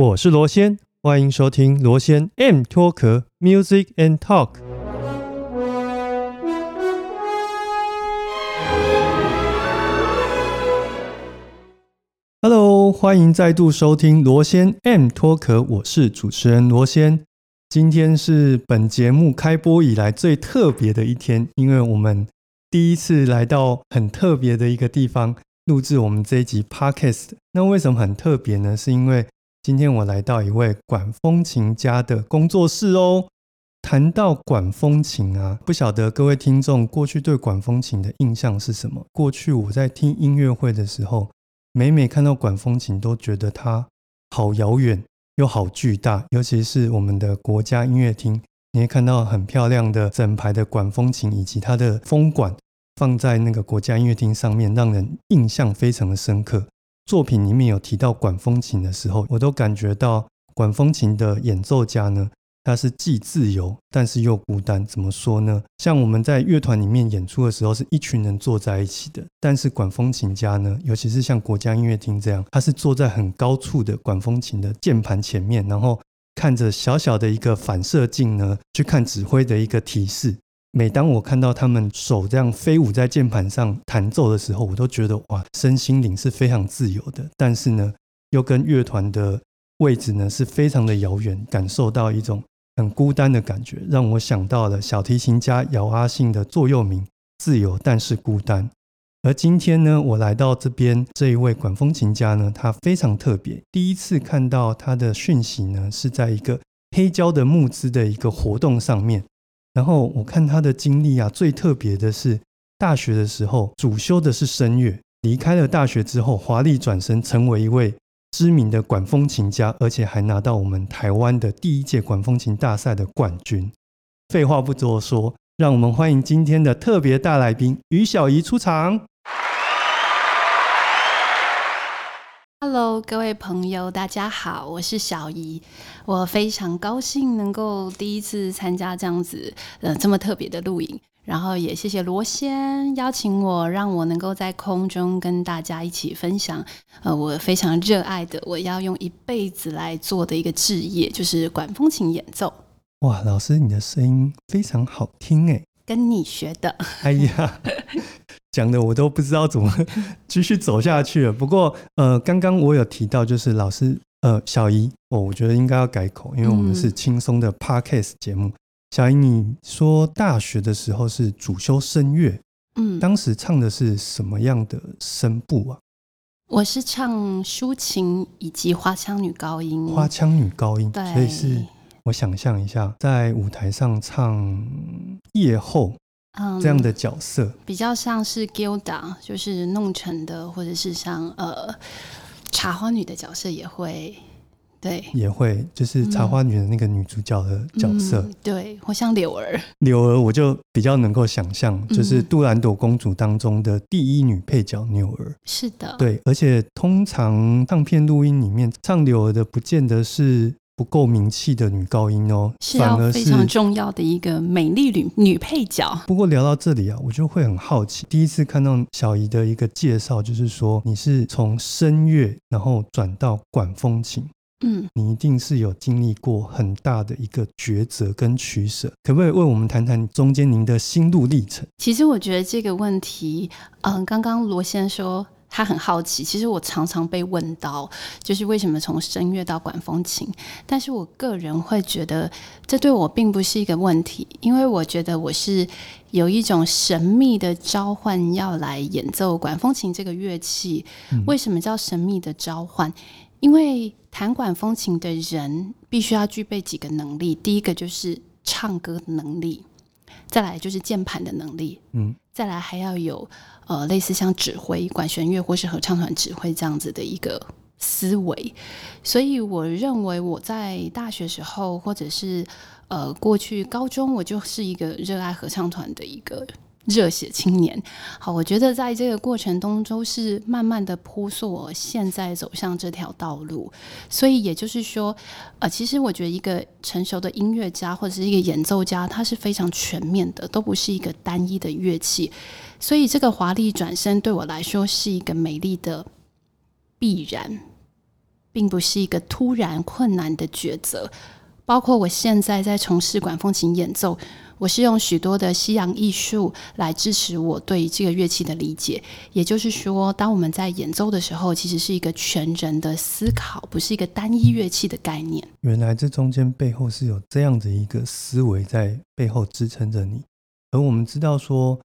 我是罗先，欢迎收听罗先 M 脱壳 Music and Talk。Hello，欢迎再度收听罗先 M 脱壳，我是主持人罗先。今天是本节目开播以来最特别的一天，因为我们第一次来到很特别的一个地方录制我们这一集 Podcast。那为什么很特别呢？是因为今天我来到一位管风琴家的工作室哦。谈到管风琴啊，不晓得各位听众过去对管风琴的印象是什么？过去我在听音乐会的时候，每每看到管风琴，都觉得它好遥远又好巨大。尤其是我们的国家音乐厅，你会看到很漂亮的整排的管风琴，以及它的风管放在那个国家音乐厅上面，让人印象非常的深刻。作品里面有提到管风琴的时候，我都感觉到管风琴的演奏家呢，他是既自由但是又孤单。怎么说呢？像我们在乐团里面演出的时候，是一群人坐在一起的，但是管风琴家呢，尤其是像国家音乐厅这样，他是坐在很高处的管风琴的键盘前面，然后看着小小的一个反射镜呢，去看指挥的一个提示。每当我看到他们手这样飞舞在键盘上弹奏的时候，我都觉得哇，身心灵是非常自由的。但是呢，又跟乐团的位置呢是非常的遥远，感受到一种很孤单的感觉，让我想到了小提琴家姚阿信的座右铭：自由但是孤单。而今天呢，我来到这边这一位管风琴家呢，他非常特别。第一次看到他的讯息呢，是在一个黑胶的募资的一个活动上面。然后我看他的经历啊，最特别的是大学的时候主修的是声乐，离开了大学之后华丽转身成为一位知名的管风琴家，而且还拿到我们台湾的第一届管风琴大赛的冠军。废话不多说，让我们欢迎今天的特别大来宾于小怡出场。Hello，各位朋友，大家好，我是小怡。我非常高兴能够第一次参加这样子呃这么特别的录影，然后也谢谢罗先邀请我，让我能够在空中跟大家一起分享呃我非常热爱的，我要用一辈子来做的一个职业，就是管风琴演奏。哇，老师你的声音非常好听哎，跟你学的。哎呀。讲的我都不知道怎么继续走下去了。不过，呃，刚刚我有提到，就是老师，呃，小姨，哦，我觉得应该要改口，因为我们是轻松的 podcast 节目。小姨，你说大学的时候是主修声乐，嗯，当时唱的是什么样的声部啊？我是唱抒情以及花腔女高音，花腔女高音，对，所以是我想象一下，在舞台上唱夜后。这样的角色比较像是 Gilda，就是弄成的，或者是像呃茶花女的角色也会，对，也会就是茶花女的那个女主角的角色，对，或像柳儿，柳儿我就比较能够想象，就是杜兰朵公主当中的第一女配角柳儿，是的，对，而且通常唱片录音里面唱柳儿的，不见得是。不够名气的女高音哦，是要非常重要的一个美丽女女配角。不过聊到这里啊，我就会很好奇，第一次看到小姨的一个介绍，就是说你是从声乐然后转到管风琴，嗯，你一定是有经历过很大的一个抉择跟取舍，可不可以为我们谈谈中间您的心路历程？其实我觉得这个问题，嗯，刚刚罗先说。他很好奇，其实我常常被问到，就是为什么从声乐到管风琴？但是我个人会觉得，这对我并不是一个问题，因为我觉得我是有一种神秘的召唤要来演奏管风琴这个乐器。为什么叫神秘的召唤？因为弹管风琴的人必须要具备几个能力，第一个就是唱歌的能力，再来就是键盘的能力，嗯，再来还要有。呃，类似像指挥管弦乐或是合唱团指挥这样子的一个思维，所以我认为我在大学时候，或者是呃过去高中，我就是一个热爱合唱团的一个热血青年。好，我觉得在这个过程中都是慢慢的铺塑我现在走向这条道路。所以也就是说，呃，其实我觉得一个成熟的音乐家或者是一个演奏家，他是非常全面的，都不是一个单一的乐器。所以，这个华丽转身对我来说是一个美丽的必然。并不是一个突然困难的抉择。包括我现在在从事管风琴演奏，我是用许多的西洋艺术来支持我对这个乐器的理解。也就是说，当我们在演奏的时候，其实是一个全人的思考，不是一个单一乐器的概念。原来这中间背后是有这样的一个思维在背后支撑着你。而我们知道说，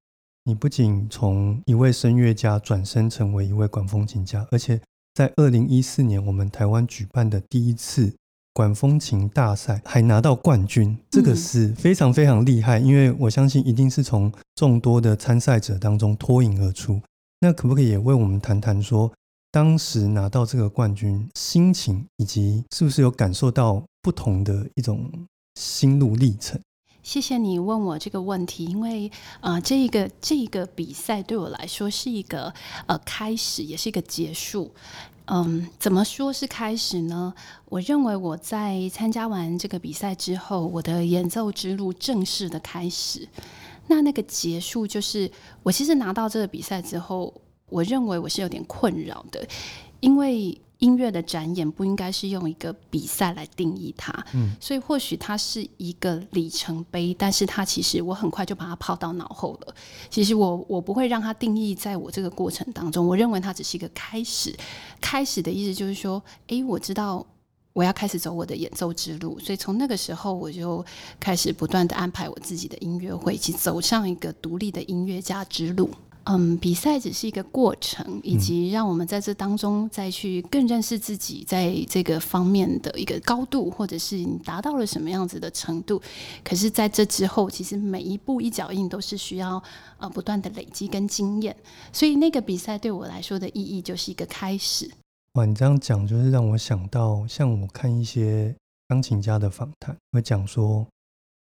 你不仅从一位声乐家转身成为一位管风琴家，而且在二零一四年我们台湾举办的第一次。管风琴大赛还拿到冠军，这个是非常非常厉害。因为我相信一定是从众多的参赛者当中脱颖而出。那可不可以也为我们谈谈说，当时拿到这个冠军心情，以及是不是有感受到不同的一种心路历程？谢谢你问我这个问题，因为呃，这一个这一个比赛对我来说是一个呃开始，也是一个结束。嗯，怎么说是开始呢？我认为我在参加完这个比赛之后，我的演奏之路正式的开始。那那个结束，就是我其实拿到这个比赛之后，我认为我是有点困扰的，因为。音乐的展演不应该是用一个比赛来定义它，嗯，所以或许它是一个里程碑，但是它其实我很快就把它抛到脑后了。其实我我不会让它定义在我这个过程当中，我认为它只是一个开始。开始的意思就是说，诶，我知道我要开始走我的演奏之路，所以从那个时候我就开始不断的安排我自己的音乐会，以及走上一个独立的音乐家之路。嗯，比赛只是一个过程，以及让我们在这当中再去更认识自己，在这个方面的一个高度，或者是你达到了什么样子的程度。可是，在这之后，其实每一步一脚印都是需要呃不断的累积跟经验。所以，那个比赛对我来说的意义就是一个开始。哇，你这样讲就是让我想到，像我看一些钢琴家的访谈，会讲说。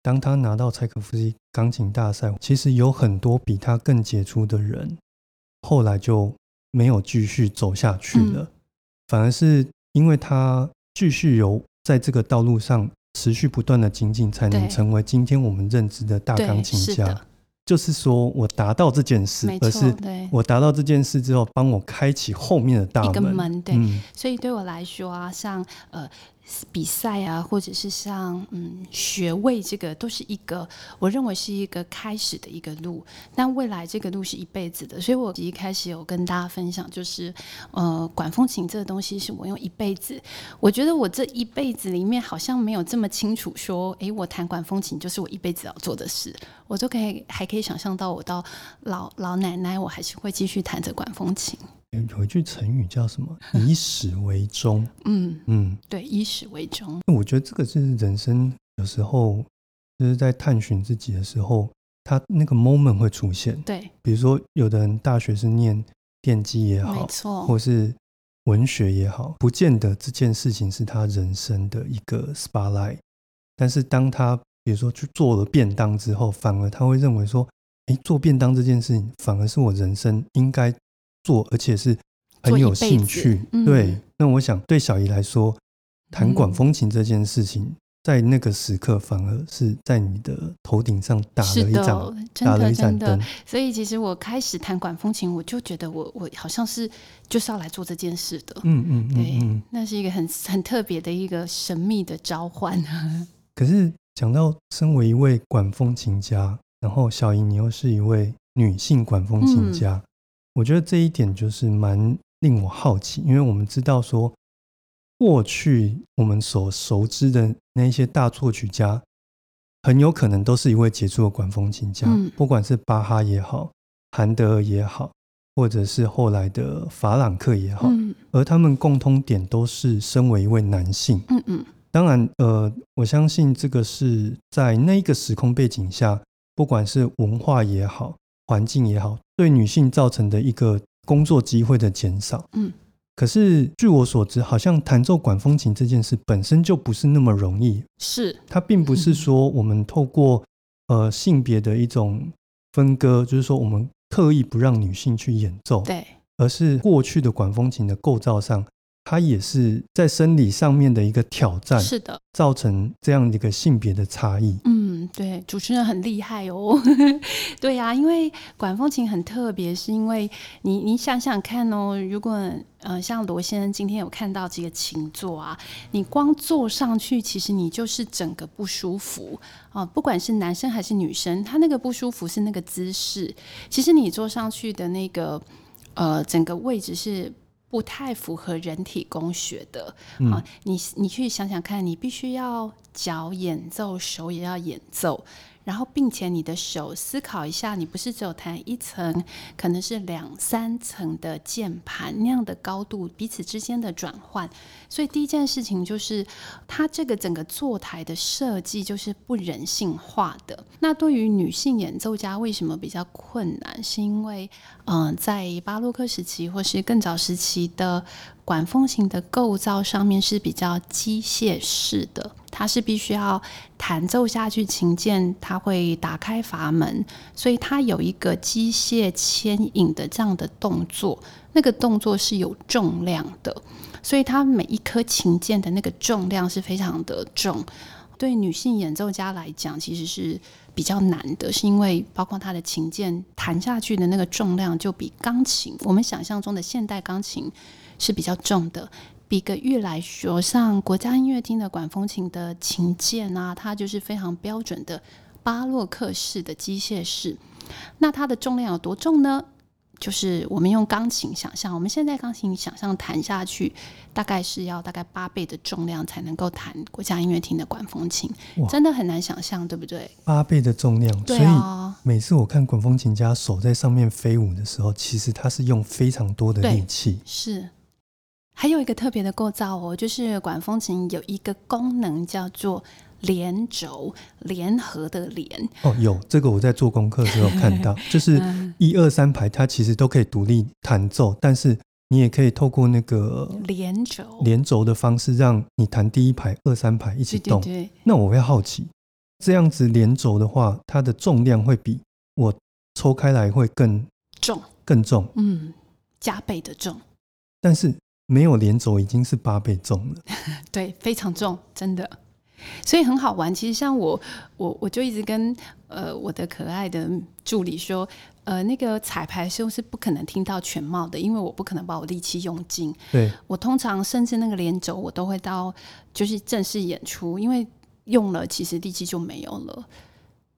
当他拿到柴可夫斯基钢琴大赛，其实有很多比他更杰出的人，后来就没有继续走下去了，反而是因为他继续有在这个道路上持续不断的精进，才能成为今天我们认知的大钢琴家。就是说我达到这件事，而是我达到这件事之后，帮我开启后面的大门。对，所以对我来说啊，像呃。比赛啊，或者是像嗯学位，这个都是一个我认为是一个开始的一个路，但未来这个路是一辈子的。所以我一开始有跟大家分享，就是呃管风琴这个东西是我用一辈子。我觉得我这一辈子里面好像没有这么清楚说，哎，我弹管风琴就是我一辈子要做的事。我都可以还可以想象到，我到老老奶奶，我还是会继续弹着管风琴。有一句成语叫什么？以始为终。嗯嗯，对，以始为终。我觉得这个是人生有时候就是在探寻自己的时候，他那个 moment 会出现。对，比如说有的人大学是念电机也好，没错，或是文学也好，不见得这件事情是他人生的一个 spotlight。但是当他比如说去做了便当之后，反而他会认为说，哎，做便当这件事情反而是我人生应该。做，而且是很有兴趣。对，那我想对小姨来说，弹管风琴这件事情，在那个时刻反而是在你的头顶上打了一盏，打了一盏灯。所以，其实我开始弹管风琴，我就觉得我我好像是就是要来做这件事的。嗯嗯嗯，对，那是一个很很特别的一个神秘的召唤。可是讲到身为一位管风琴家，然后小姨你又是一位女性管风琴家。我觉得这一点就是蛮令我好奇，因为我们知道说，过去我们所熟知的那些大作曲家，很有可能都是一位杰出的管风琴家，不管是巴哈也好，韩德尔也好，或者是后来的法朗克也好，而他们共通点都是身为一位男性。嗯嗯，当然，呃，我相信这个是在那个时空背景下，不管是文化也好。环境也好，对女性造成的一个工作机会的减少。嗯，可是据我所知，好像弹奏管风琴这件事本身就不是那么容易。是，它并不是说我们透过呃性别的一种分割，就是说我们刻意不让女性去演奏，对，而是过去的管风琴的构造上，它也是在生理上面的一个挑战。是的，造成这样一个性别的差异。嗯。对，主持人很厉害哦。对呀，因为管风琴很特别，是因为你你想想看哦，如果呃像罗先生今天有看到这个琴座啊，你光坐上去，其实你就是整个不舒服啊。不管是男生还是女生，他那个不舒服是那个姿势。其实你坐上去的那个呃整个位置是。不太符合人体工学的啊！你你去想想看，你必须要脚演奏，手也要演奏。然后，并且你的手思考一下，你不是只有弹一层，可能是两三层的键盘那样的高度，彼此之间的转换。所以第一件事情就是，它这个整个坐台的设计就是不人性化的。那对于女性演奏家，为什么比较困难？是因为，嗯，在巴洛克时期或是更早时期的。管风琴的构造上面是比较机械式的，它是必须要弹奏下去，琴键它会打开阀门，所以它有一个机械牵引的这样的动作，那个动作是有重量的，所以它每一颗琴键的那个重量是非常的重，对女性演奏家来讲其实是比较难的，是因为包括它的琴键弹下去的那个重量就比钢琴，我们想象中的现代钢琴。是比较重的，比个玉来说，像国家音乐厅的管风琴的琴键啊，它就是非常标准的巴洛克式的机械式。那它的重量有多重呢？就是我们用钢琴想象，我们现在钢琴想象弹下去，大概是要大概八倍的重量才能够弹国家音乐厅的管风琴，真的很难想象，对不对？八倍的重量，所以每次我看管风琴家手在上面飞舞的时候，其实他是用非常多的力气，是。还有一个特别的构造哦，就是管风琴有一个功能叫做连轴，联合的联。哦，有这个我在做功课的时候看到，就是一二三排它其实都可以独立弹奏，但是你也可以透过那个连轴连轴的方式，让你弹第一排、二三排一起动。那我会好奇，这样子连轴的话，它的重量会比我抽开来会更重，更重，嗯，加倍的重，但是。没有连轴已经是八倍重了，对，非常重，真的，所以很好玩。其实像我，我我就一直跟呃我的可爱的助理说，呃，那个彩排时候是不可能听到全貌的，因为我不可能把我力气用尽。对我通常甚至那个连轴我都会到就是正式演出，因为用了其实力气就没有了。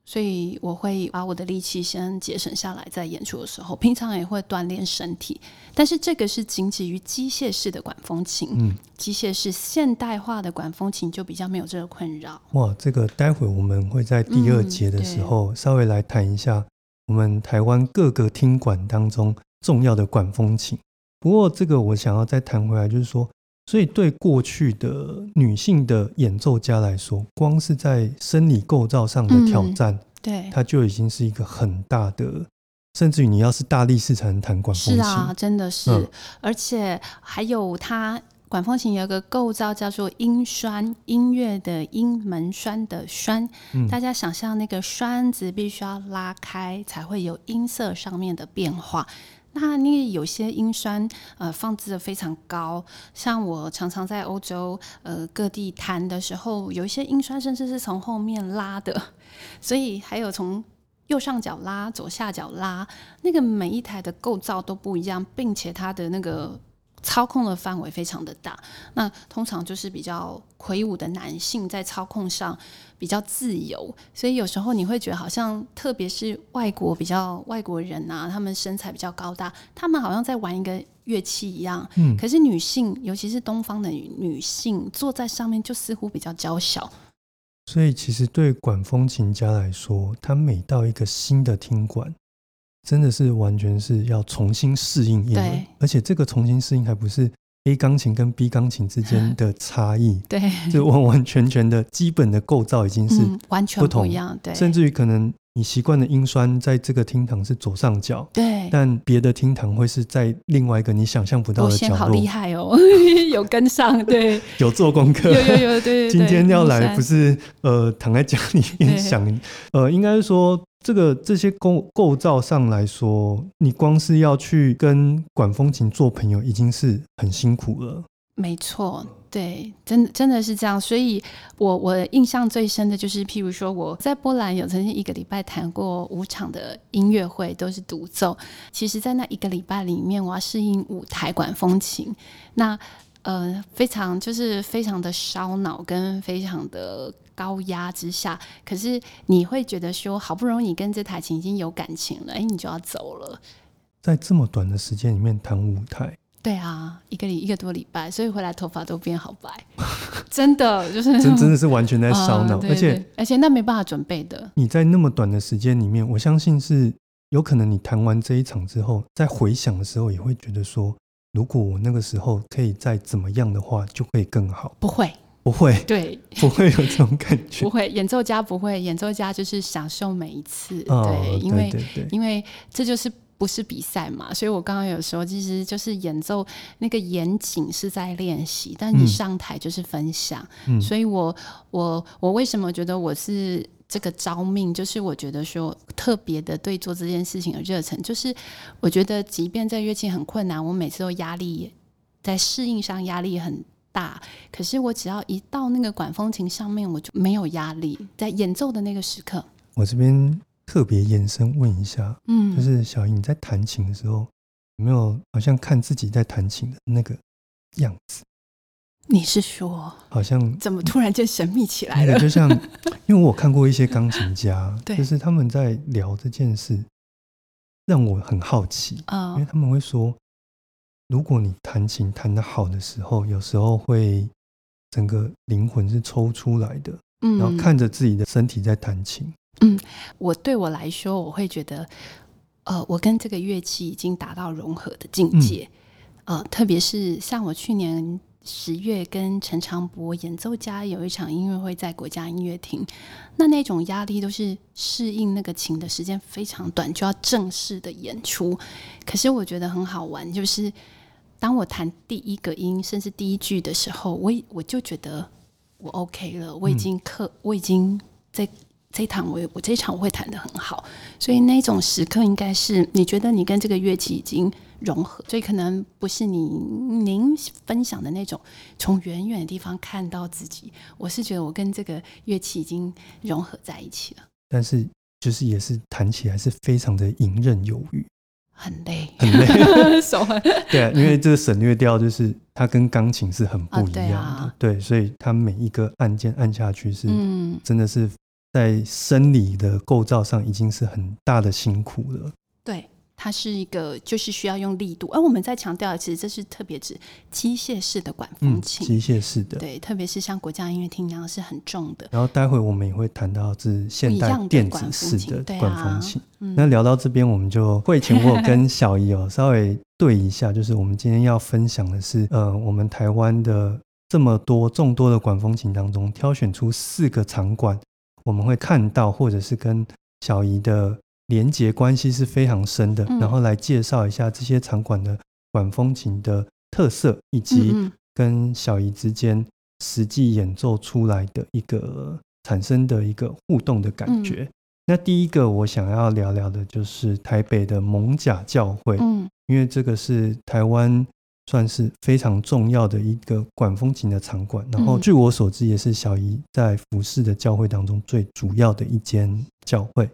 所以我会把我的力气先节省下来，在演出的时候，平常也会锻炼身体。但是这个是仅止于机械式的管风琴，嗯，机械式现代化的管风琴就比较没有这个困扰。哇，这个待会我们会在第二节的时候稍微来谈一下我们台湾各个厅馆当中重要的管风琴。不过这个我想要再谈回来，就是说。所以，对过去的女性的演奏家来说，光是在生理构造上的挑战，对，它就已经是一个很大的，甚至于你要是大力士才能弹管风琴，是啊，真的是。而且还有它管风琴有个构造叫做音栓，音乐的音门栓的栓，大家想象那个栓子必须要拉开，才会有音色上面的变化。那那有些音栓呃放置的非常高，像我常常在欧洲呃各地弹的时候，有一些音栓甚至是从后面拉的，所以还有从右上角拉、左下角拉，那个每一台的构造都不一样，并且它的那个。操控的范围非常的大，那通常就是比较魁梧的男性在操控上比较自由，所以有时候你会觉得好像，特别是外国比较外国人啊，他们身材比较高大，他们好像在玩一个乐器一样。嗯，可是女性，尤其是东方的女性，坐在上面就似乎比较娇小。所以，其实对管风琴家来说，他每到一个新的听馆。真的是完全是要重新适应，对，而且这个重新适应还不是 A 钢琴跟 B 钢琴之间的差异，对，就完完全全的基本的构造已经是完全不一样，对，甚至于可能。你习惯的音栓在这个厅堂是左上角，对，但别的厅堂会是在另外一个你想象不到的角落。好厉害哦，有跟上，对，有做功课，有有有，对。今天要来不是呃躺在家里面想，呃，应该是说这个这些构构造上来说，你光是要去跟管风琴做朋友，已经是很辛苦了。没错，对，真的真的是这样。所以我我印象最深的就是，譬如说我在波兰有曾经一个礼拜弹过五场的音乐会，都是独奏。其实，在那一个礼拜里面，我要适应舞台管风琴，那呃，非常就是非常的烧脑，跟非常的高压之下。可是你会觉得说，好不容易跟这台琴已经有感情了，哎，你就要走了。在这么短的时间里面弹舞台。对啊，一个礼一个多礼拜，所以回来头发都变好白，真的就是真真的是完全在 烧脑，而且而且那没办法准备的。你在那么短的时间里面，我相信是有可能你弹完这一场之后，在回想的时候也会觉得说，如果我那个时候可以再怎么样的话，就会更好。不会，不会，对，不会有这种感觉。不会，演奏家不会，演奏家就是享受每一次。对，因为因为这就是。不是比赛嘛，所以我刚刚有说，其实就是演奏那个严谨是在练习，但你上台就是分享。所以我我我为什么觉得我是这个招命？就是我觉得说特别的对做这件事情的热忱，就是我觉得即便在乐器很困难，我每次都压力在适应上压力很大，可是我只要一到那个管风琴上面，我就没有压力。在演奏的那个时刻，我这边。特别延伸问一下，嗯，就是小英你在弹琴的时候，有没有好像看自己在弹琴的那个样子？你是说，好像怎么突然间神秘起来了？就像，因为我看过一些钢琴家，就是他们在聊这件事，让我很好奇啊，因为他们会说，如果你弹琴弹的好的时候，有时候会整个灵魂是抽出来的，嗯，然后看着自己的身体在弹琴。嗯，我对我来说，我会觉得，呃，我跟这个乐器已经达到融合的境界，呃，特别是像我去年十月跟陈长博演奏家有一场音乐会，在国家音乐厅，那那种压力都是适应那个琴的时间非常短，就要正式的演出。可是我觉得很好玩，就是当我弹第一个音，甚至第一句的时候，我我就觉得我 OK 了，我已经课，我已经在。这一场我我这一场我会弹的很好，所以那种时刻应该是你觉得你跟这个乐器已经融合，所以可能不是你您分享的那种从远远的地方看到自己。我是觉得我跟这个乐器已经融合在一起了，但是就是也是弹起来是非常的游刃有余，很累。很累，手很 对啊，因为这个省略掉就是它跟钢琴是很不一样的，对，所以它每一个按键按下去是嗯，真的是。在生理的构造上已经是很大的辛苦了。对，它是一个就是需要用力度，而我们在强调的，其实这是特别指机械式的管风琴，机械式的。对，特别是像国家音乐厅那样是很重的。然后待会我们也会谈到是现代电子式的管风琴。那聊到这边，我们就会前我跟小姨哦稍微对一下，就是我们今天要分享的是，呃，我们台湾的这么多众多的管风琴当中，挑选出四个场馆。我们会看到，或者是跟小姨的连结关系是非常深的，然后来介绍一下这些场馆的管风琴的特色，以及跟小姨之间实际演奏出来的一个产生的一个互动的感觉。那第一个我想要聊聊的就是台北的蒙甲教会，嗯，因为这个是台湾。算是非常重要的一个管风琴的场馆，然后据我所知，也是小姨在服侍的教会当中最主要的一间教会。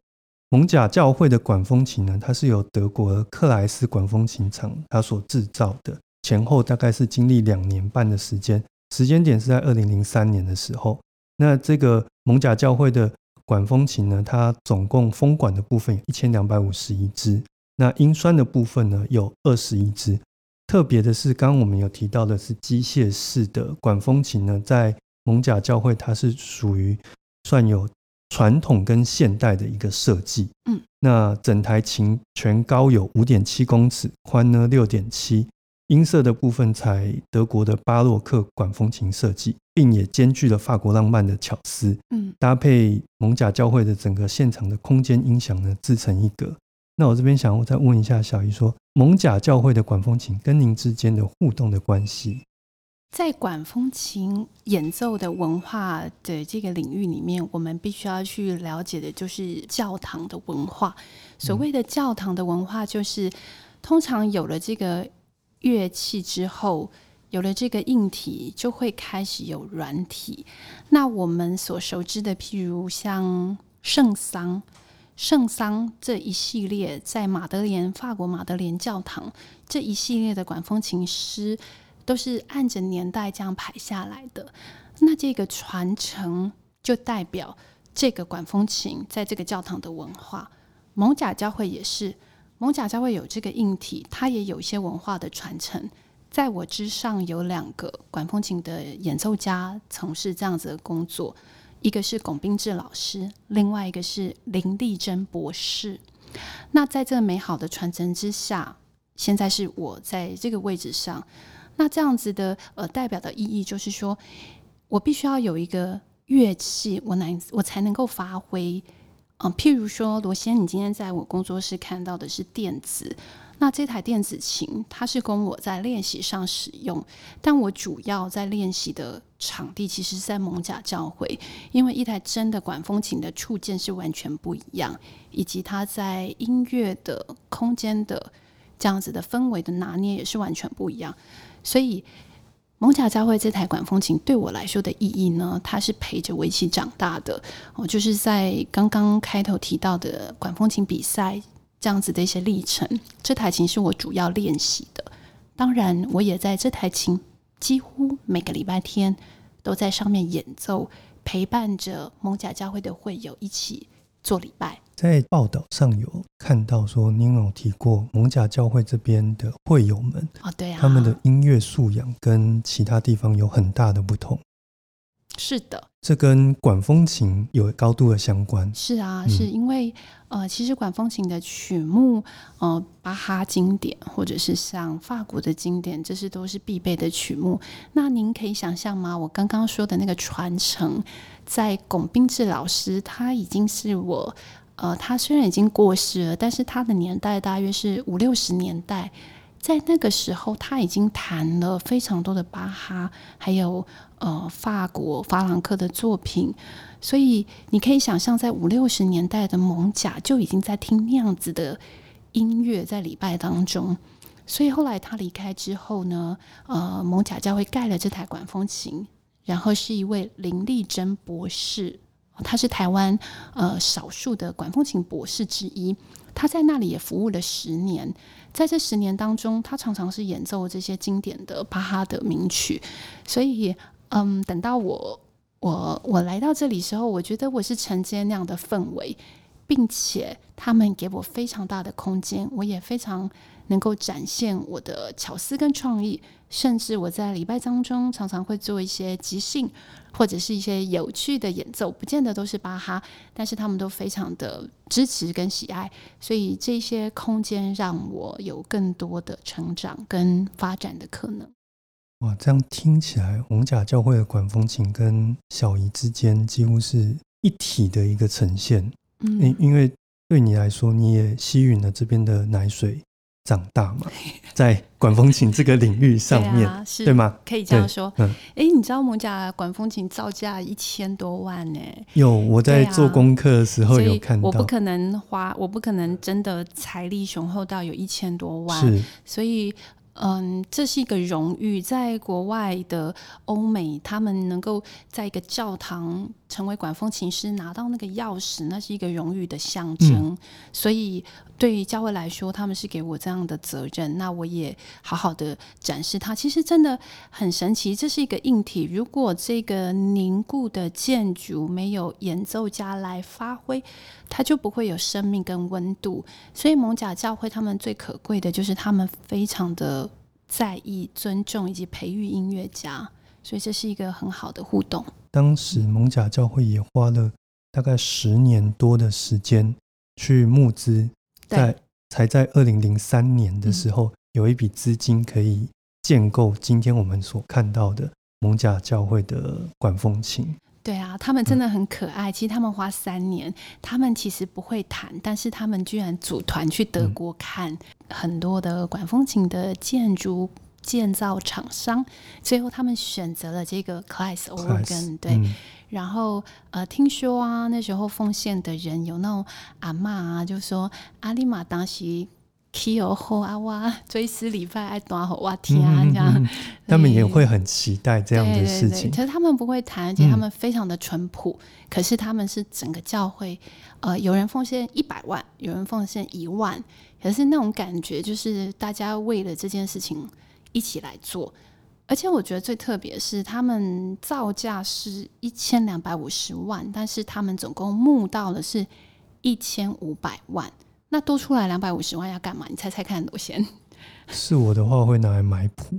蒙甲教会的管风琴呢，它是由德国克莱斯管风琴厂它所制造的，前后大概是经历两年半的时间，时间点是在二零零三年的时候。那这个蒙甲教会的管风琴呢，它总共风管的部分有一千两百五十一支，那音栓的部分呢有二十一支。特别的是，刚刚我们有提到的是机械式的管风琴呢，在蒙甲教会它是属于算有传统跟现代的一个设计。嗯，那整台琴全高有五点七公尺，宽呢六点七，音色的部分采德国的巴洛克管风琴设计，并也兼具了法国浪漫的巧思。嗯，搭配蒙甲教会的整个现场的空间音响呢，自成一格。那我这边想，我再问一下小姨，说蒙甲教会的管风琴跟您之间的互动的关系，在管风琴演奏的文化的这个领域里面，我们必须要去了解的就是教堂的文化。所谓的教堂的文化，就是通常有了这个乐器之后，有了这个硬体，就会开始有软体。那我们所熟知的，譬如像圣桑、圣桑这一系列，在马德莲法国马德莲教堂这一系列的管风琴师，都是按着年代这样排下来的。那这个传承就代表这个管风琴在这个教堂的文化。蒙贾教会也是，蒙贾教会有这个硬体，它也有一些文化的传承。在我之上有两个管风琴的演奏家从事这样子的工作，一个是龚斌志老师，另外一个是林丽珍博士。那在这美好的传承之下，现在是我在这个位置上。那这样子的呃代表的意义就是说，我必须要有一个乐器，我能我才能够发挥。嗯，譬如说罗先，你今天在我工作室看到的是电子。那这台电子琴，它是供我在练习上使用，但我主要在练习的场地其实是在蒙贾教会，因为一台真的管风琴的触键是完全不一样，以及它在音乐的空间的这样子的氛围的拿捏也是完全不一样。所以蒙贾教会这台管风琴对我来说的意义呢，它是陪着我一起长大的。我就是在刚刚开头提到的管风琴比赛。这样子的一些历程，这台琴是我主要练习的。当然，我也在这台琴几乎每个礼拜天都在上面演奏，陪伴着蒙贾教会的会友一起做礼拜。在报道上有看到说，您有提过蒙贾教会这边的会友们啊，对啊，他们的音乐素养跟其他地方有很大的不同。是的，这跟管风琴有高度的相关。是啊，是因为呃，其实管风琴的曲目，呃，巴哈经典或者是像法国的经典，这些都是必备的曲目。那您可以想象吗？我刚刚说的那个传承，在龚斌志老师，他已经是我呃，他虽然已经过世了，但是他的年代大约是五六十年代。在那个时候，他已经弹了非常多的巴哈，还有呃法国法朗克的作品，所以你可以想象，在五六十年代的蒙贾就已经在听那样子的音乐，在礼拜当中。所以后来他离开之后呢，呃，蒙贾教会盖了这台管风琴，然后是一位林丽珍博士，他是台湾呃少数的管风琴博士之一，他在那里也服务了十年。在这十年当中，他常常是演奏这些经典的巴哈的名曲，所以，嗯，等到我我我来到这里时候，我觉得我是承接那样的氛围，并且他们给我非常大的空间，我也非常。能够展现我的巧思跟创意，甚至我在礼拜当中常常会做一些即兴或者是一些有趣的演奏，不见得都是巴哈，但是他们都非常的支持跟喜爱，所以这些空间让我有更多的成长跟发展的可能。哇，这样听起来，红甲教会的管风琴跟小姨之间几乎是一体的一个呈现。嗯，因为对你来说，你也吸吮了这边的奶水。长大嘛，在管风琴这个领域上面，对吗？可以这样说。嗯，哎，你知道蒙家管风琴造价一千多万呢？有，我在做功课的时候有看到。我不可能花，我不可能真的财力雄厚到有一千多万。是，所以。嗯，这是一个荣誉，在国外的欧美，他们能够在一个教堂成为管风琴师，拿到那个钥匙，那是一个荣誉的象征。所以，对于教会来说，他们是给我这样的责任，那我也好好的展示它。其实真的很神奇，这是一个硬体。如果这个凝固的建筑没有演奏家来发挥，它就不会有生命跟温度。所以蒙贾教会他们最可贵的就是他们非常的在意、尊重以及培育音乐家，所以这是一个很好的互动。当时蒙贾教会也花了大概十年多的时间去募资，在才在二零零三年的时候有一笔资金可以建构今天我们所看到的蒙贾教会的管风琴。对啊，他们真的很可爱。其实他们花三年，他们其实不会弹，但是他们居然组团去德国看很多的管风琴的建筑建造厂商，最后他们选择了这个 Class Organ。对，然后呃，听说啊，那时候奉献的人有那种阿妈啊，就说阿里玛当时 k i o 后啊哇，追思礼拜爱多好哇天啊这样，他们也会很期待这样的事情。其实他们不会谈，而且他们非常的淳朴。可是他们是整个教会，呃，有人奉献一百万，有人奉献一万，可是那种感觉就是大家为了这件事情一起来做。而且我觉得最特别是，他们造价是一千两百五十万，但是他们总共募到的是一千五百万。那多出来两百五十万要干嘛？你猜猜看，罗先。是我的话，会拿来买谱。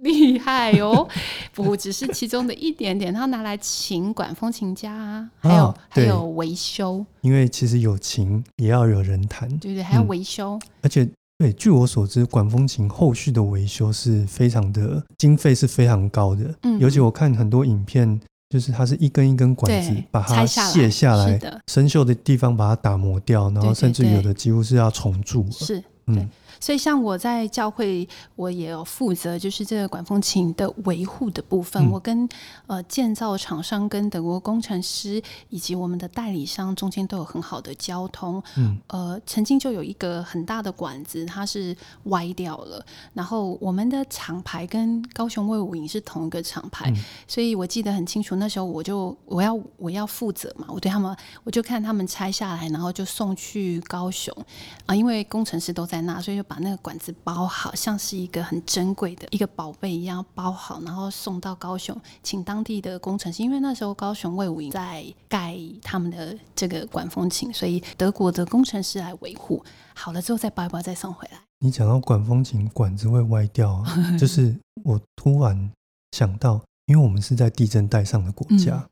厉害哦！不只是其中的一点点，他拿来请管风琴家啊，还有还有维修。因为其实有琴也要有人弹，对对，还要维修。而且，对，据我所知，管风琴后续的维修是非常的经费是非常高的。嗯，尤其我看很多影片。就是它是一根一根管子，把它卸下来，生锈的地方把它打磨掉，然后甚至有的几乎是要重铸。是，嗯。所以，像我在教会，我也有负责，就是这个管风琴的维护的部分。我跟呃建造厂商、跟德国工程师以及我们的代理商中间都有很好的交通。嗯，呃，曾经就有一个很大的管子，它是歪掉了。然后我们的厂牌跟高雄卫武营是同一个厂牌，所以我记得很清楚。那时候我就我要我要负责嘛，我对他们，我就看他们拆下来，然后就送去高雄啊，因为工程师都在那，所以就。把那个管子包好，像是一个很珍贵的一个宝贝一样包好，然后送到高雄，请当地的工程师，因为那时候高雄卫武营在盖他们的这个管风琴，所以德国的工程师来维护好了之后再包一包再送回来。你讲到管风琴管子会歪掉，就是我突然想到，因为我们是在地震带上的国家，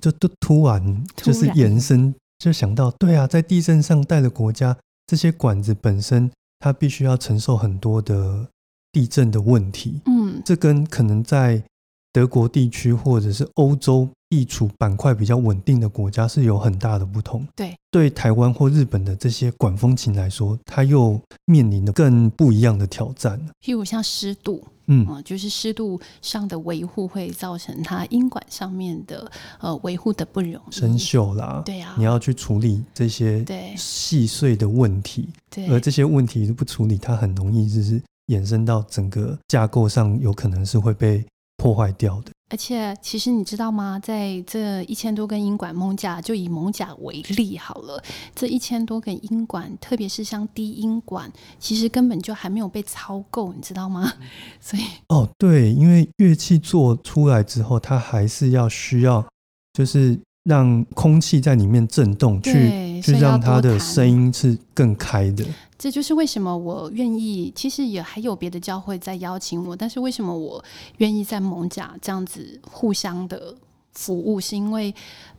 就都突然就是延伸，就想到，对啊，在地震上带的国家，这些管子本身。它必须要承受很多的地震的问题，嗯，这跟可能在德国地区或者是欧洲地处板块比较稳定的国家是有很大的不同。对，对台湾或日本的这些管风琴来说，它又面临的更不一样的挑战。譬如像湿度。嗯，就是湿度上的维护会造成它音管上面的呃维护的不容易生锈啦。对啊，你要去处理这些细碎的问题，对，而这些问题不处理，它很容易就是延伸到整个架构上，有可能是会被破坏掉的。而且，其实你知道吗？在这一千多根音管蒙甲，就以蒙甲为例好了。这一千多根音管，特别是像低音管，其实根本就还没有被操够，你知道吗？所以，哦，对，因为乐器做出来之后，它还是要需要，就是让空气在里面震动，去去让它的声音是更开的。这就是为什么我愿意，其实也还有别的教会在邀请我，但是为什么我愿意在蒙甲这样子互相的服务，是因为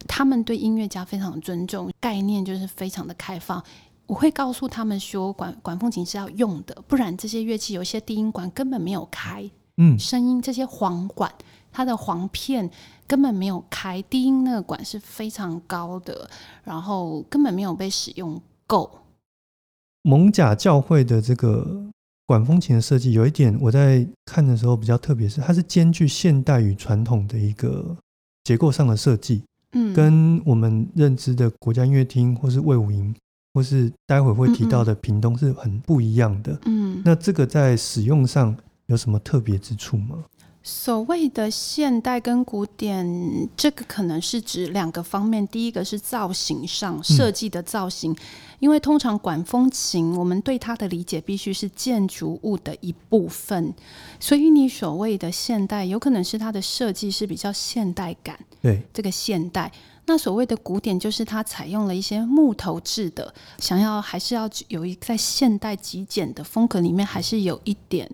他们对音乐家非常的尊重，概念就是非常的开放。我会告诉他们说，管管风琴是要用的，不然这些乐器有些低音管根本没有开，嗯，声音这些簧管它的簧片根本没有开，低音那个管是非常高的，然后根本没有被使用够。蒙甲教会的这个管风琴的设计，有一点我在看的时候比较特别，是它是兼具现代与传统的一个结构上的设计，嗯，跟我们认知的国家音乐厅或是魏武营，或是待会会提到的屏东是很不一样的，嗯，那这个在使用上有什么特别之处吗？所谓的现代跟古典，这个可能是指两个方面。第一个是造型上设计的造型，因为通常管风琴，我们对它的理解必须是建筑物的一部分，所以你所谓的现代，有可能是它的设计是比较现代感。对，这个现代。那所谓的古典，就是它采用了一些木头制的，想要还是要有一在现代极简的风格里面，还是有一点。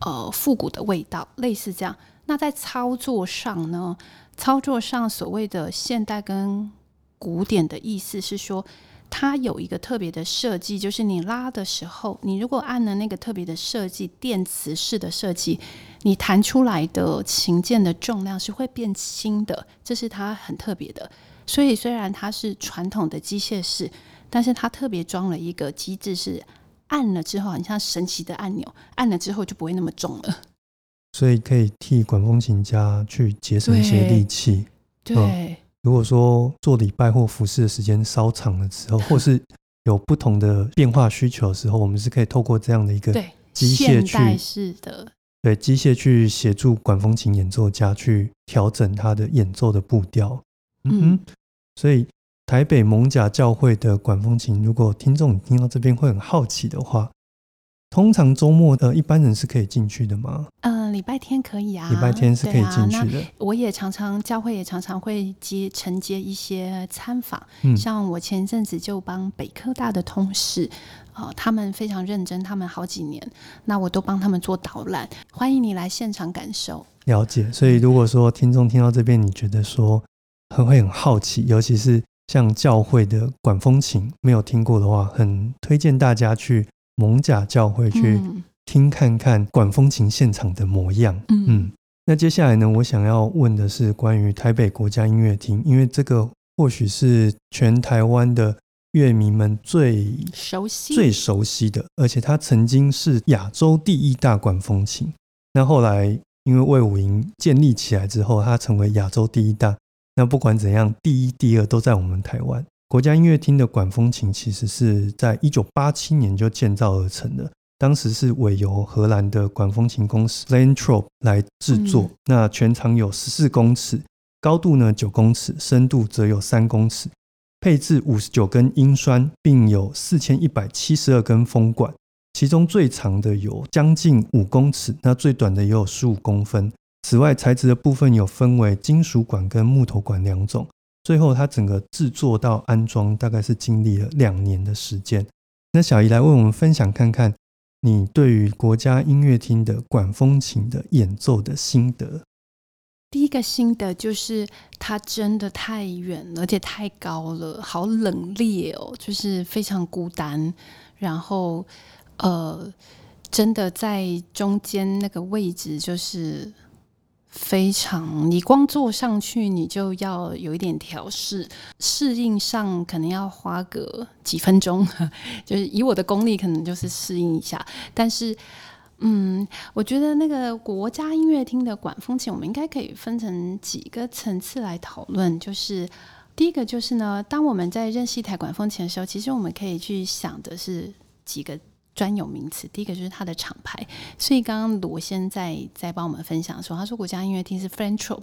呃，复古的味道，类似这样。那在操作上呢？操作上所谓的现代跟古典的意思是说，它有一个特别的设计，就是你拉的时候，你如果按了那个特别的设计，电磁式的设计，你弹出来的琴键的重量是会变轻的，这是它很特别的。所以虽然它是传统的机械式，但是它特别装了一个机制是。按了之后，很像神奇的按钮，按了之后就不会那么重了。所以可以替管风琴家去节省一些力气。对，如果说做礼拜或服饰的时间稍长的时候，或是有不同的变化需求的时候，我们是可以透过这样的一个对机械去式的，对机械去协助管风琴演奏家去调整他的演奏的步调。嗯哼，嗯所以台北蒙甲教会的管风琴，如果听众你听到这边会很好奇的话，通常周末呃一般人是可以进去的吗？嗯、礼拜天可以啊，礼拜天是可以进去的。我也常常教会也常常会接承接一些参访，嗯像我前一阵子就帮北科大的同事，呃，他们非常认真，他们好几年，那我都帮他们做导览，欢迎你来现场感受。了解，所以如果说听众听到这边，你觉得说很会很好奇，尤其是像教会的管风琴没有听过的话，很推荐大家去蒙甲教会去嗯听看看管风琴现场的模样。嗯嗯，那接下来呢，我想要问的是关于台北国家音乐厅，因为这个或许是全台湾的乐迷们最熟悉最熟悉的，而且它曾经是亚洲第一大管风琴。那后来因为魏武营建立起来之后，它成为亚洲第一大。那不管怎样，第一、第二都在我们台湾。国家音乐厅的管风琴其实是在一九八七年就建造而成的，当时是委由荷兰的管风琴公司 Lantrop 来制作。嗯那全长有十四公尺，高度呢九公尺，深度则有三公尺。配置五十九根音栓，并有四千一百七十二根风管，其中最长的有将近五公尺，那最短的也有十五公分。此外，材质的部分有分为金属管跟木头管两种。最后，它整个制作到安装大概是经历了两年的时间。那小姨来为我们分享看看，你对于国家音乐厅的管风琴的演奏的心得。第一个心得就是它真的太远，而且太高了，好冷冽哦，就是非常孤单。然后，呃，真的在中间那个位置就是非常，你光坐上去你就要有一点调试，适应上可能要花个几分钟，就是以我的功力可能就是适应一下，但是。嗯，我觉得那个国家音乐厅的管风琴，我们应该可以分成几个层次来讨论。就是第一个就是呢，当我们在认识一台管风琴的时候，其实我们可以去想的是几个专有名词。第一个就是它的厂牌，所以刚刚罗先在在帮我们分享说，他说国家音乐厅是 Frentrop，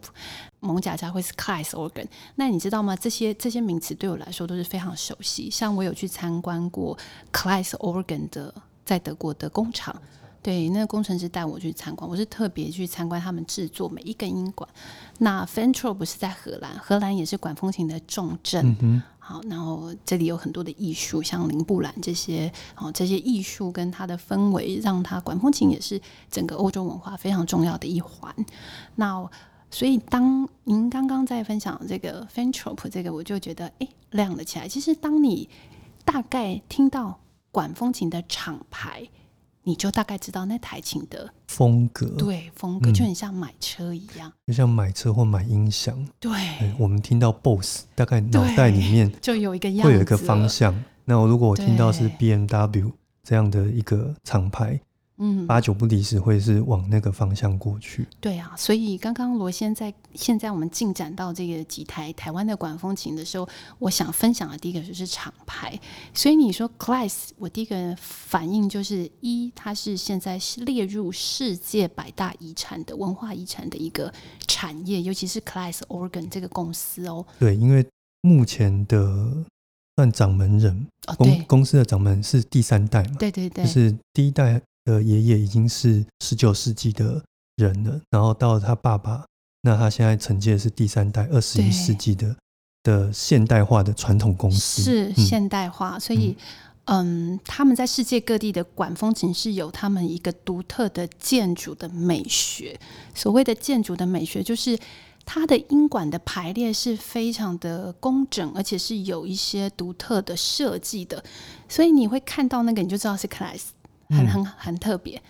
蒙贾家会是 Class Organ。那你知道吗？这些这些名词对我来说都是非常熟悉。像我有去参观过 Class Organ 的在德国的工厂。对，那个工程师带我去参观，我是特别去参观他们制作每一根音管。那 Fentro 不是在荷兰，荷兰也是管风琴的重镇。好，然后这里有很多的艺术，像林布兰这些，哦，这些艺术跟它的氛围，让它管风琴也是整个欧洲文化非常重要的一环。那所以当您刚刚在分享这个 Fentrop 这个，我就觉得哎亮了起来。其实当你大概听到管风琴的厂牌，你就大概知道那台琴的风格对风格，嗯就很像买车一样。就像买车或买音响，对，对，我们听到 BOSS，大概脑袋里面 就有一个样子，会有一个方。向。那我如果我听到是 BMW 这样的一个厂牌，嗯，八九不离十会是往那个方向过去。对啊，所以刚刚罗先在现在我们进展到这个几台台湾的管风琴的时候，我想分享的第一个就是厂牌。所以你说 Class，我第一个反应就是一，它是现在是列入世界百大遗产的文化遗产的一个产业，尤其是 Class Organ 这个公司哦。对，因为目前的算掌门人，哦，公公司的掌门是第三代嘛，对对对，就是第一代的爷爷已经是十九世纪的人了，然后到他爸爸，那他现在承接的是第三代二十一世纪的的现代化的传统公司，是嗯现代化，所以。嗯，他们在世界各地的管风琴是有他们一个独特的建筑的美学。所谓的建筑的美学，就是它的音管的排列是非常的工整，而且是有一些独特的设计的。所以你会看到那个，你就知道是 class，很很很特别。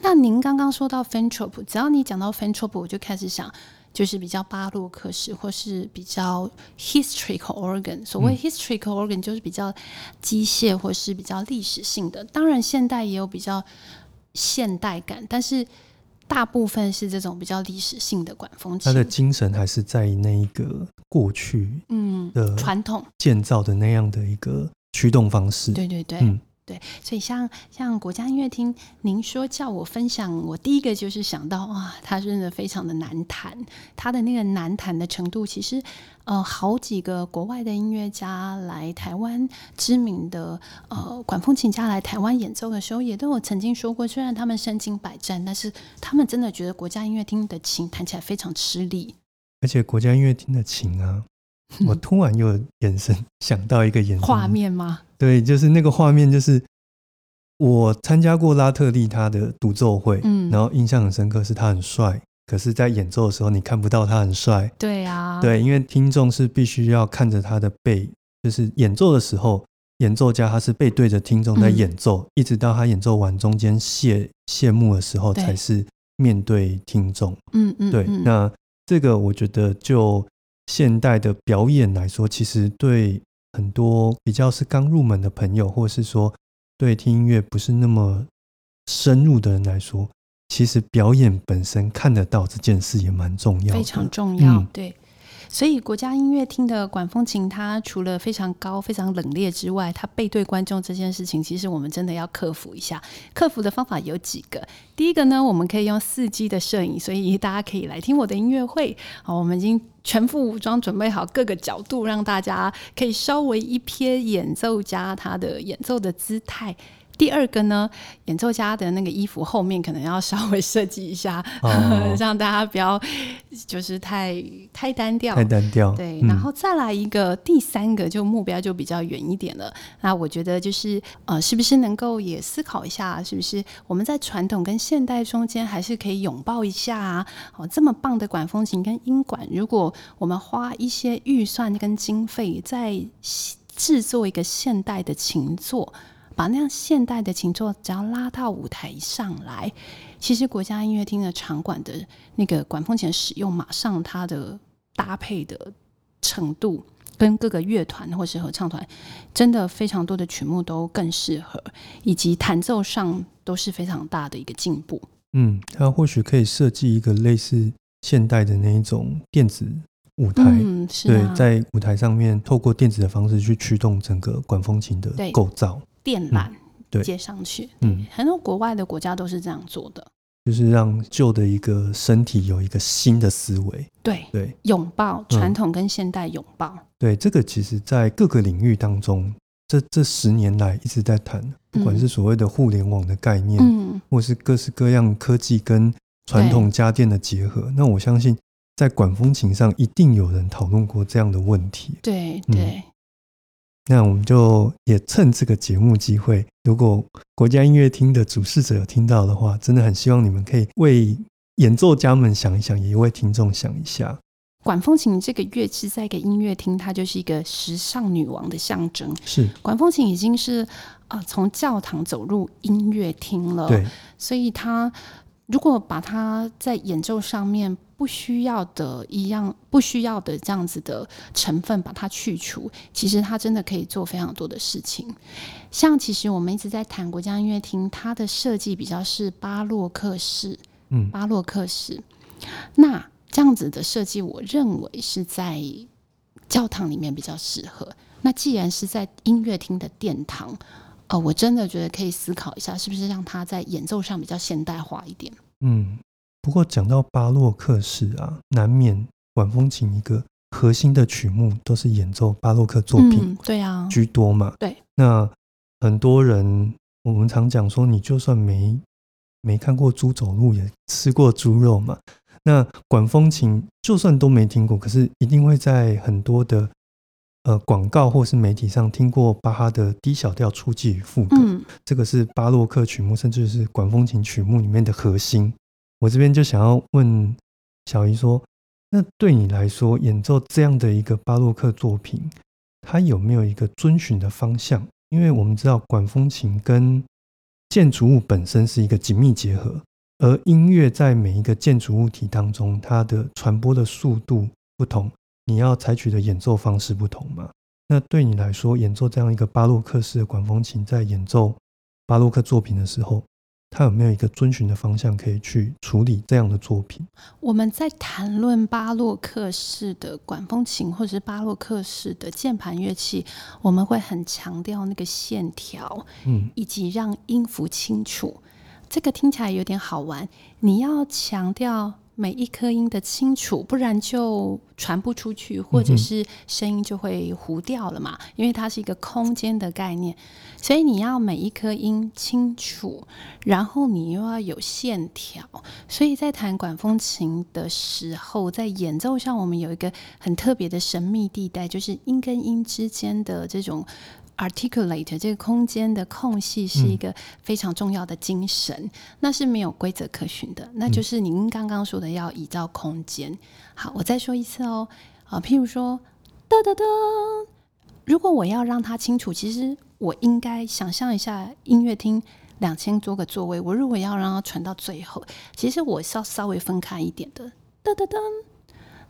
那您刚刚说到 Fentrop，只要你讲到 Fentrop，我就开始想，就是比较巴洛克式，或是比较 historical organ。所谓 historical organ 就是比较机械或是比较历史性的。当然，现代也有比较现代感，但是大部分是这种比较历史性的管风琴他的。精神还是在那一个过去嗯，的传统建造的那样的一个驱动方式。对对对，嗯对，所以像像国家音乐厅，您说叫我分享，我第一个就是想到哇，它真的非常的难弹，它的那个难弹的程度，其实呃，好几个国外的音乐家来台湾，知名的呃管风琴家来台湾演奏的时候，也都有曾经说过，虽然他们身经百战，但是他们真的觉得国家音乐厅的琴弹起来非常吃力。而且国家音乐厅的琴啊，我突然又眼神想到一个眼神画面吗？对，就是那个画面，就是我参加过拉特利他的独奏会，嗯。然后印象很深刻，是他很帅，可是，在演奏的时候你看不到他很帅，对啊，对，因为听众是必须要看着他的背，就是演奏的时候，演奏家他是背对着听众在嗯。演奏，一直到他演奏完中间谢谢幕的时候，才是面对听众。嗯嗯，对，嗯。那这个我觉得就现代的表演来说，其实对很多比较是刚入门的朋友，或是说对听音乐不是那么深入的人来说，其实表演本身看得到这件事也蛮重要的，非常重要，嗯对。所以国家音乐厅的管风琴，它除了非常高、非常冷冽之外，它背对观众这件事情，其实我们真的要克服一下。克服的方法有几个。第一个呢，我们可以用四 G 的摄影，所以大家可以来听我的音乐会。好，我们已经全副武装，准备好各个角度，让大家可以稍微一瞥演奏家他的演奏的姿态。第二个呢，演奏家的那个衣服后面可能要稍微设计一下，哦 让大家不要就是太太单调。太单调。对，嗯然后再来一个第三个，就目标就比较远一点了。那我觉得就是呃，是不是能够也思考一下，是不是我们在传统跟现代中间还是可以拥抱一下啊？哦，这么棒的管风琴跟音管，如果我们花一些预算跟经费，在制作一个现代的琴座。把那样现代的琴奏只要拉到舞台上来，其实国家音乐厅的场馆的那个管风琴使用，马上它的搭配的程度跟各个乐团或是合唱团，真的非常多的曲目都更适合，以及弹奏上都是非常大的一个进步。嗯，它或许可以设计一个类似现代的那一种电子舞台，嗯，是对啊，，在舞台上面透过电子的方式去驱动整个管风琴的对构造。电缆接上去，嗯，很多国外的国家都是这样做的。就是让旧的一个身体有一个新的思维。对，对。拥抱传统跟现代拥抱。对，这个其实在各个领域当中，这这十年来一直在谈，不管是所谓的互联网的概念，嗯，或是各式各样科技跟传统家电的结合，那我相信在管风琴上一定有人讨论过这样的问题。嗯。对对，那我们就也趁这个节目机会，如果国家音乐厅的主事者有听到的话，真的很希望你们可以为演奏家们想一想，也为听众想一下。管风琴这个乐器在一个音乐厅，它就是一个时尚女王的象征。是管风琴已经是呃从教堂走入音乐厅了，对，所以它如果把它在演奏上面不需要的一样不需要的这样子的成分把它去除，其实它真的可以做非常多的事情。像其实我们一直在谈国家音乐厅，它的设计比较是巴洛克式，嗯巴洛克式。那这样子的设计，我认为是在教堂里面比较适合。那既然是在音乐厅的殿堂，呃，我真的觉得可以思考一下，是不是让它在演奏上比较现代化一点。嗯。不过讲到巴洛克式啊，难免管风琴一个核心的曲目都是演奏巴洛克作品。嗯，对啊，居多嘛。对，那很多人我们常讲说，你就算没没看过猪走路，也吃过猪肉嘛。那管风琴就算都没听过，可是一定会在很多的呃广告或是媒体上听过巴哈的低小调初级与副歌。嗯，这个是巴洛克曲目，甚至是管风琴曲目里面的核心。我这边就想要问小姨说，那对你来说，演奏这样的一个巴洛克作品，它有没有一个遵循的方向？因为我们知道管风琴跟建筑物本身是一个紧密结合，而音乐在每一个建筑物体当中，它的传播的速度不同，你要采取的演奏方式不同嘛？那对你来说，演奏这样一个巴洛克式的管风琴，在演奏巴洛克作品的时候，它有没有一个遵循的方向可以去处理这样的作品？我们在谈论巴洛克式的管风琴或者是巴洛克式的键盘乐器，我们会很强调那个线条，嗯，以及让音符清楚。这个听起来有点好玩，你要强调。每一颗音的清楚，不然就传不出去，或者是声音就会糊掉了嘛。因为它是一个空间的概念，所以你要每一颗音清楚，然后你又要有线条。所以在弹管风琴的时候，在演奏上，我们有一个很特别的神秘地带，就是音跟音之间的这种。Articulate 这个空间的空隙是一个非常重要的精神，那是没有规则可循的，那就是您刚刚说的要依照空间。好，我再说一次哦，啊，譬如说哒哒哒，如果我要让它清楚，其实我应该想象一下音乐厅两千多个座位，我如果要让它传到最后，其实我是要稍微分开一点的，噔噔噔。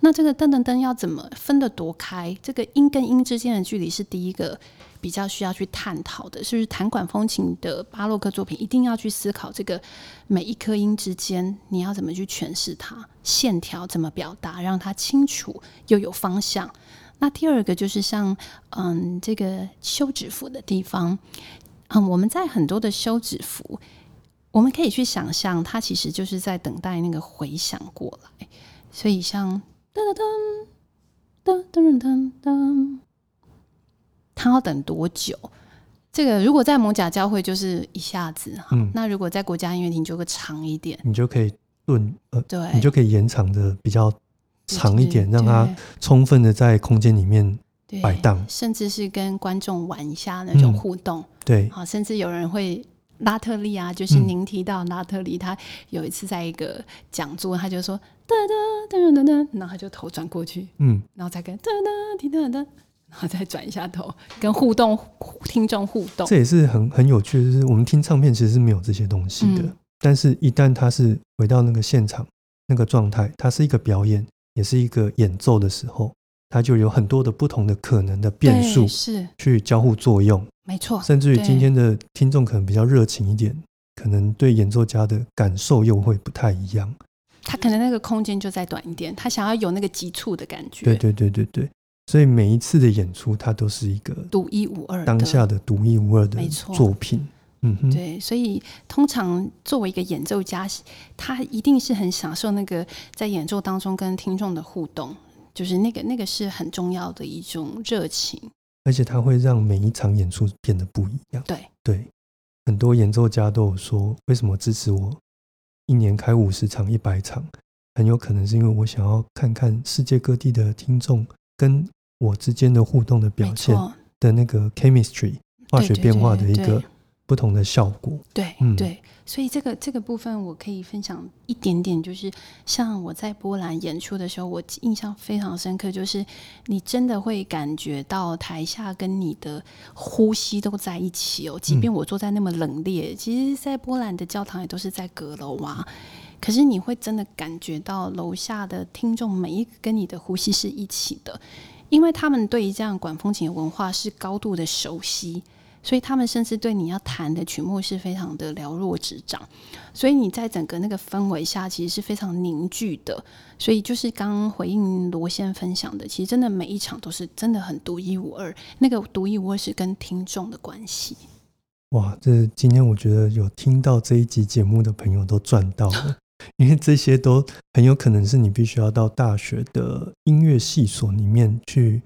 那这个噔噔噔要怎么分得多开？这个音跟音之间的距离是第一个。比较需要去探讨的，是不是弹管风琴的巴洛克作品一定要去思考这个每一颗音之间你要怎么去诠释它，线条怎么表达，让它清楚又有方向。那第二个就是像嗯这个休止符的地方，嗯我们在很多的休止符，我们可以去想象它其实就是在等待那个回响过来，所以像噔噔噔噔噔噔噔。他要等多久？这个如果在蒙甲教会就是一下子哈，那如果在国家音乐厅就会长一点，你就可以顿呃，对，你就可以延长的比较长一点，让它充分的在空间里面摆荡，甚至是跟观众玩一下那种互动，对，好，甚至有人会拉特利啊，就是您提到拉特利，他有一次在一个讲座，他就说噔噔噔噔噔，然后他就头转过去，嗯，然后再跟噔噔噔噔噔。然后再转一下头，跟互动听众互动，这也是很很有趣的。就是我们听唱片其实是没有这些东西的，但是一旦它是回到那个现场那个状态，它是一个表演，也是一个演奏的时候，它就有很多的不同的可能的变数，是去交互作用，没错。甚至于今天的听众可能比较热情一点，可能对演奏家的感受又会不太一样。他可能那个空间就再短一点，他想要有那个急促的感觉。对对对对对。所以每一次的演出，它都是一个独一无二、当下的独一无二的作品。嗯，对。所以通常作为一个演奏家，他一定是很享受那个在演奏当中跟听众的互动，就是那个那个是很重要的一种热情。而且它会让每一场演出变得不一样。对对，很多演奏家都有说，为什么支持我一年开五十场、一百场？很有可能是因为我想要看看世界各地的听众跟。我之间的互动的表现的那个 chemistry 化学变化的一个不同的效果，对，嗯。对，所以这个这个部分我可以分享一点点，就是像我在波兰演出的时候，我印象非常深刻，就是你真的会感觉到台下跟你的呼吸都在一起哦，即便我坐在那么冷冽，其实，在波兰的教堂也都是在阁楼啊，可是你会真的感觉到楼下的听众每一个跟你的呼吸是一起的。因为他们对于这样管风琴的文化是高度的熟悉，所以他们甚至对你要弹的曲目是非常的了若指掌。所以你在整个那个氛围下，其实是非常凝聚的。所以就是刚刚回应罗先分享的，其实真的每一场都是真的很独一无二。那个独一无二是跟听众的关系。哇，这今天我觉得有听到这一集节目的朋友都赚到了。因为这些都很有可能是你必须要到大学的音乐系所里面去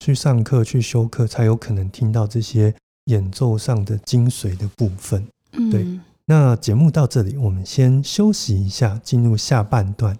去上课、去修课，才有可能听到这些演奏上的精髓的部分。对，那节目到这里，我们先休息一下，进入下半段。